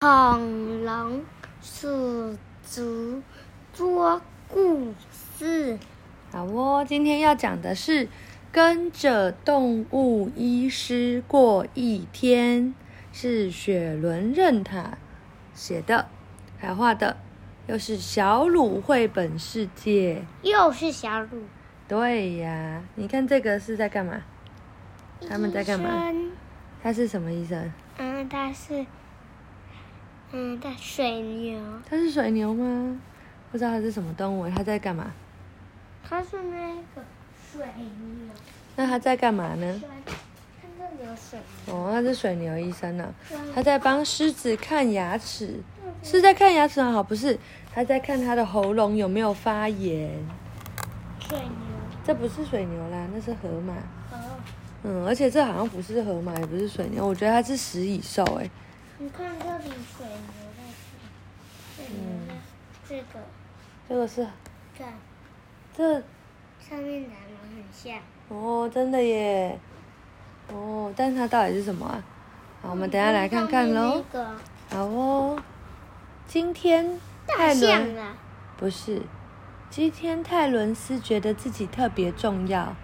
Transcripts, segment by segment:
恐龙叔叔说故事。好哦，今天要讲的是跟着动物医师过一天，是雪伦任塔写的，还画的，又是小鲁绘本世界，又是小鲁。对呀，你看这个是在干嘛？他们在干嘛？他是什么医生？嗯，他是，嗯，他水牛。它是水牛吗？不知道它是什么动物。它在干嘛？它是那个水牛。那它在干嘛呢？看这里有水。哦，它是水牛医生呢、啊。他在帮狮子看牙齿，是在看牙齿啊？好，不是，他在看它的喉咙有没有发炎。水牛。这不是水牛啦，那是河马。嗯，而且这好像不是河马，也不是水牛，我觉得它是食蚁兽哎。你看这里水牛在这，水牛的这个，这个是，这，这上面长得很像。哦，真的耶。哦，但是它到底是什么啊？好，我们等下来看看喽。好哦。今天泰伦不是，今天泰伦斯觉得自己特别重要。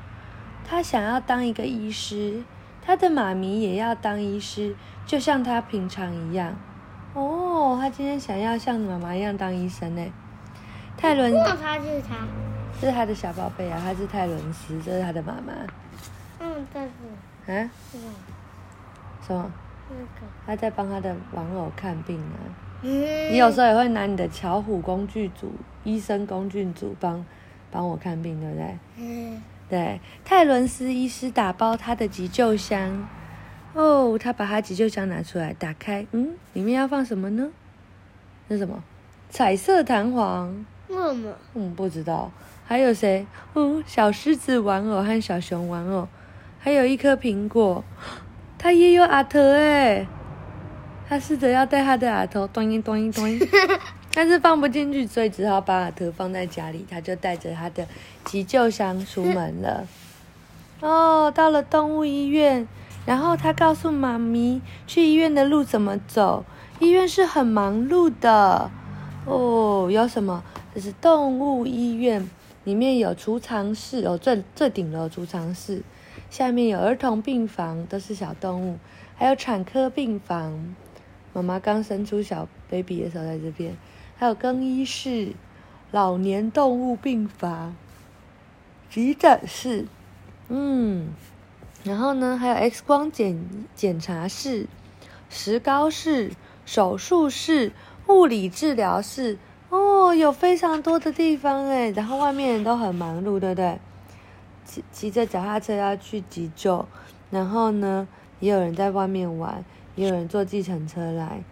他想要当一个医师，他的妈咪也要当医师，就像他平常一样。哦，他今天想要像妈妈一样当医生呢。泰伦，他是他，这是他的小宝贝啊，他是泰伦斯，这是他的妈妈。嗯，这是。啊？嗯。什么？那个。他在帮他的玩偶看病啊。嗯。你有时候也会拿你的巧虎工具组、医生工具组帮帮我看病，对不对？嗯。对，泰伦斯医师打包他的急救箱。哦，他把他急救箱拿出来，打开，嗯，里面要放什么呢？那什么？彩色弹簧。妈妈。嗯，不知道。还有谁？嗯，小狮子玩偶和小熊玩偶，还有一颗苹果。他也有阿特哎。他试着要带他的阿头，咚一咚一咚一。但是放不进去，所以只好把阿特放在家里。他就带着他的急救箱出门了。哦，到了动物医院，然后他告诉妈咪去医院的路怎么走。医院是很忙碌的。哦，有什么？这是动物医院，里面有储藏室哦，最最顶楼储藏室，下面有儿童病房，都是小动物，还有产科病房。妈妈刚生出小 baby 的时候在这边。还有更衣室、老年动物病房、急诊室，嗯，然后呢，还有 X 光检检查室、石膏室、手术室、物理治疗室，哦，有非常多的地方哎。然后外面人都很忙碌，对不对？骑骑着脚踏车要去急救，然后呢，也有人在外面玩，也有人坐计程车来，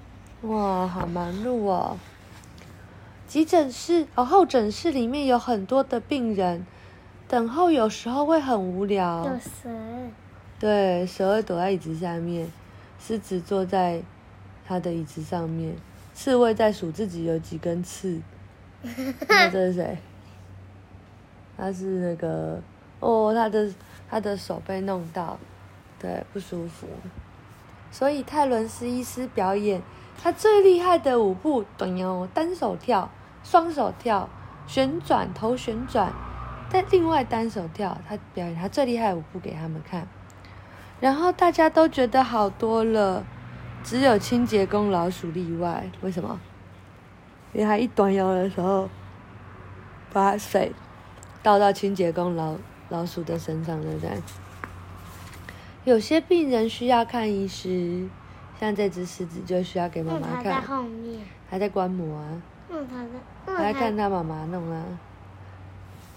哇，好忙碌哦。急诊室哦，候诊室里面有很多的病人，等候有时候会很无聊。有蛇。对，蛇会躲在椅子下面，狮子坐在他的椅子上面，刺猬在数自己有几根刺。那这是谁？他是那个哦，他的他的手被弄到，对，不舒服。所以泰伦斯医师表演他最厉害的舞步，单手跳。双手跳、旋转、头旋转，但另外单手跳，他表演他最厉害的舞步给他们看，然后大家都觉得好多了，只有清洁工老鼠例外。为什么？因为他一端腰的时候，把水倒到清洁工老老鼠的身上，对不对？有些病人需要看医师，像这只狮子就需要给妈妈看，他在后面，还在观摩啊。他在看他妈妈弄啊，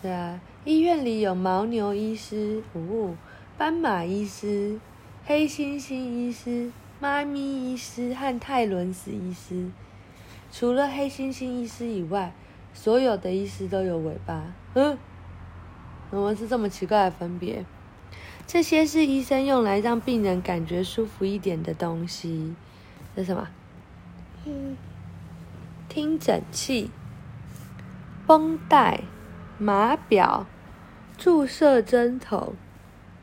对啊，医院里有牦牛医师、哦，斑马医师、黑猩猩医师、妈咪医师和泰伦斯医师。除了黑猩猩医师以外，所有的医师都有尾巴。嗯，怎么是这么奇怪的分别？这些是医生用来让病人感觉舒服一点的东西。这是什么？嗯。听诊器、绷带、码表、注射针头、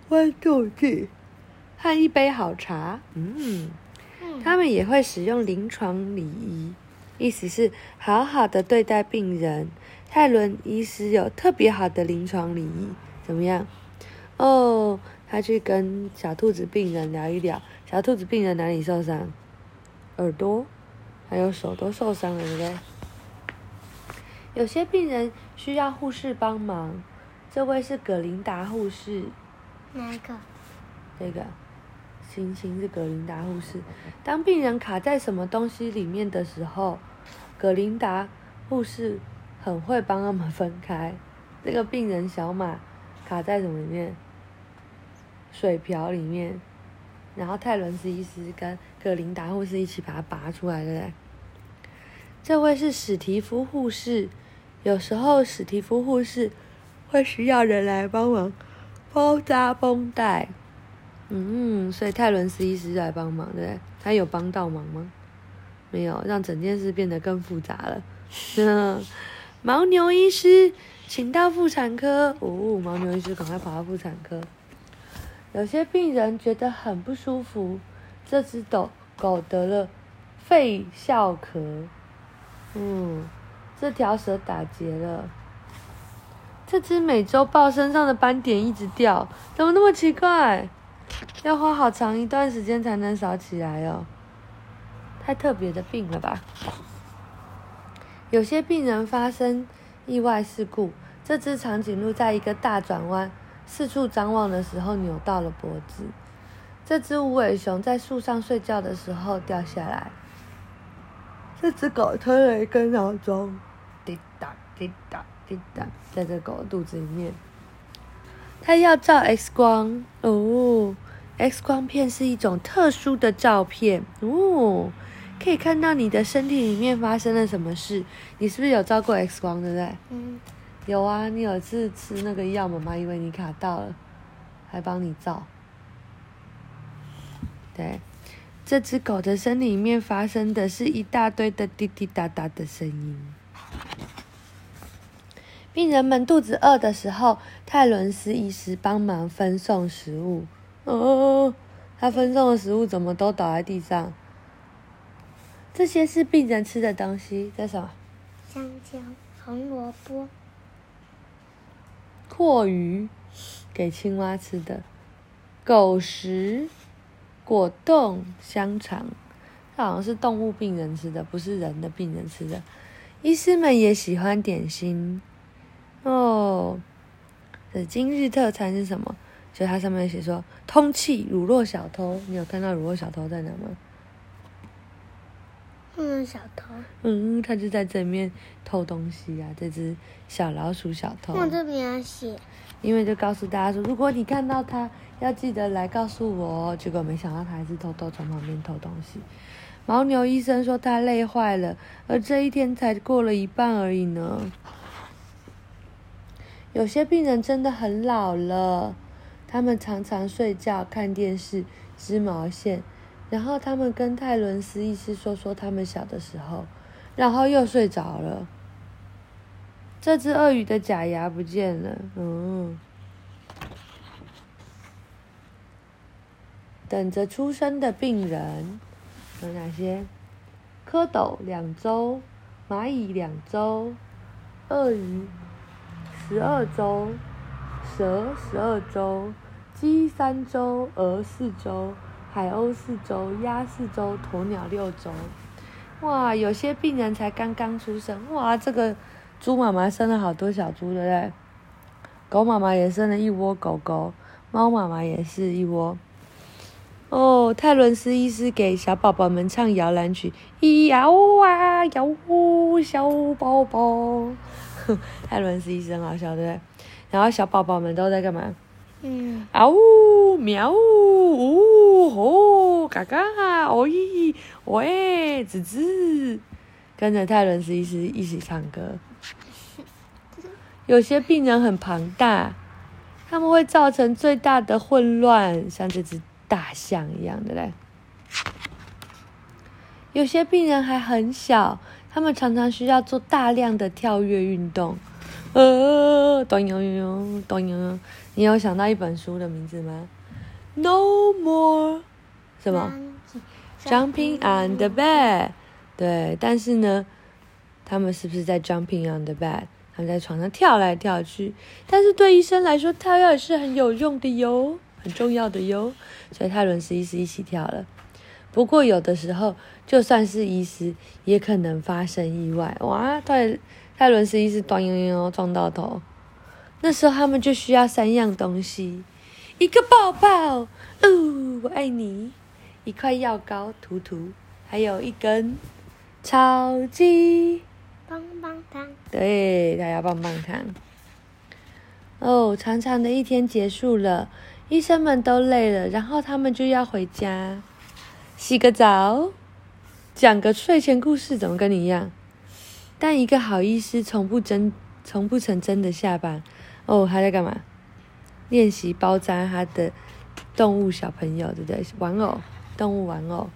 温度计和一杯好茶。嗯，他们也会使用临床礼仪，意思是好好的对待病人。泰伦医师有特别好的临床礼仪，怎么样？哦，他去跟小兔子病人聊一聊。小兔子病人哪里受伤？耳朵，还有手都受伤了，对不对？有些病人需要护士帮忙。这位是葛琳达护士。哪一个？这个，星星是葛琳达护士。当病人卡在什么东西里面的时候，葛琳达护士。很会帮他们分开。这个病人小马卡在什么里面？水瓢里面。然后泰伦斯医师跟葛琳达护士一起把它拔出来，对不对？这位是史蒂夫护士。有时候史蒂夫护士会需要人来帮忙包扎绷带。嗯，所以泰伦斯医师来帮忙，对对？他有帮到忙吗？没有，让整件事变得更复杂了。牦牛医师，请到妇产科。哦，牦牛医师赶快跑到妇产科。有些病人觉得很不舒服，这只狗狗得了肺哮咳。嗯，这条蛇打结了。这只美洲豹身上的斑点一直掉，怎么那么奇怪？要花好长一段时间才能扫起来哦。太特别的病了吧？有些病人发生意外事故，这只长颈鹿在一个大转弯四处张望的时候扭到了脖子。这只无尾熊在树上睡觉的时候掉下来。这只狗吞了一根闹钟，滴答滴答滴答，在这狗的肚子里面。它要照 X 光哦，X 光片是一种特殊的照片哦。可以看到你的身体里面发生了什么事。你是不是有照过 X 光，对不对？嗯，有啊。你有次吃那个药，妈妈以为你卡到了，还帮你照。对，这只狗的身体里面发生的是一大堆的滴滴答答的声音。病人们肚子饿的时候，泰伦斯医师帮忙分送食物。哦，他分送的食物怎么都倒在地上？这些是病人吃的东西，叫什么？香蕉、红萝卜、阔鱼，给青蛙吃的；狗食、果冻、香肠，这好像是动物病人吃的，不是人的病人吃的。医师们也喜欢点心哦。这今日特餐是什么？就它上面写说“通气乳酪小偷”，你有看到乳酪小偷在哪吗？嗯，小偷。嗯，他就在这里面偷东西啊！这只小老鼠小偷。我这边要写。因为就告诉大家说，如果你看到他，要记得来告诉我哦。结果没想到他还是偷偷从旁边偷东西。牦牛医生说他累坏了，而这一天才过了一半而已呢。有些病人真的很老了，他们常常睡觉、看电视、织毛线。然后他们跟泰伦斯医师说说他们小的时候，然后又睡着了。这只鳄鱼的假牙不见了，嗯。等着出生的病人有哪些？蝌蚪两周，蚂蚁两周，鳄鱼十二周，蛇十二周，鸡三周，鹅四周。海鸥四周，鸭四周，鸵鸟六周。哇，有些病人才刚刚出生。哇，这个猪妈妈生了好多小猪，对不对？狗妈妈也生了一窝狗狗，猫妈妈也是一窝。哦，泰伦斯医师给小宝宝们唱摇篮曲，咿呀呜啊，摇呜小宝宝。泰伦斯医生好笑，对不对？然后小宝宝们都在干嘛？嗯，啊呜，喵呜，呜吼，嘎嘎，哦咦，喂，吱吱，跟着泰伦斯医师一起唱歌。有些病人很庞大，他们会造成最大的混乱，像这只大象一样的嘞。有些病人还很小，他们常常需要做大量的跳跃运动。呃，咚悠悠，咚悠悠。你有想到一本书的名字吗？No more，什么？，jumping on the bed。对，但是呢，他们是不是在 jumping on the bed？他们在床上跳来跳去。但是对医生来说，跳跃也是很有用的哟，很重要的哟。所以泰伦斯医师一起跳了。不过有的时候，就算是医师，也可能发生意外。哇，泰泰伦斯医师咚悠悠撞到头。那时候他们就需要三样东西：一个抱抱，哦，我爱你；一块药膏涂涂，还有一根。超级棒棒糖，对，他要棒棒糖。哦，长长的一天结束了，医生们都累了，然后他们就要回家，洗个澡，讲个睡前故事，怎么跟你一样？但一个好医师从不真，从不曾真的下班。哦，他在干嘛？练习包扎他的动物小朋友，对不对？玩偶，动物玩偶。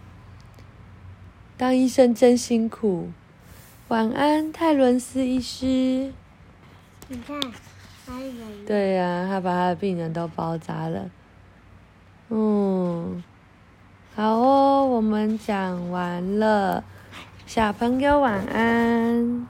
当医生真辛苦，晚安，泰伦斯医师。你看，对呀、他把他的病人都包扎了。嗯，好哦，我们讲完了，小朋友晚安。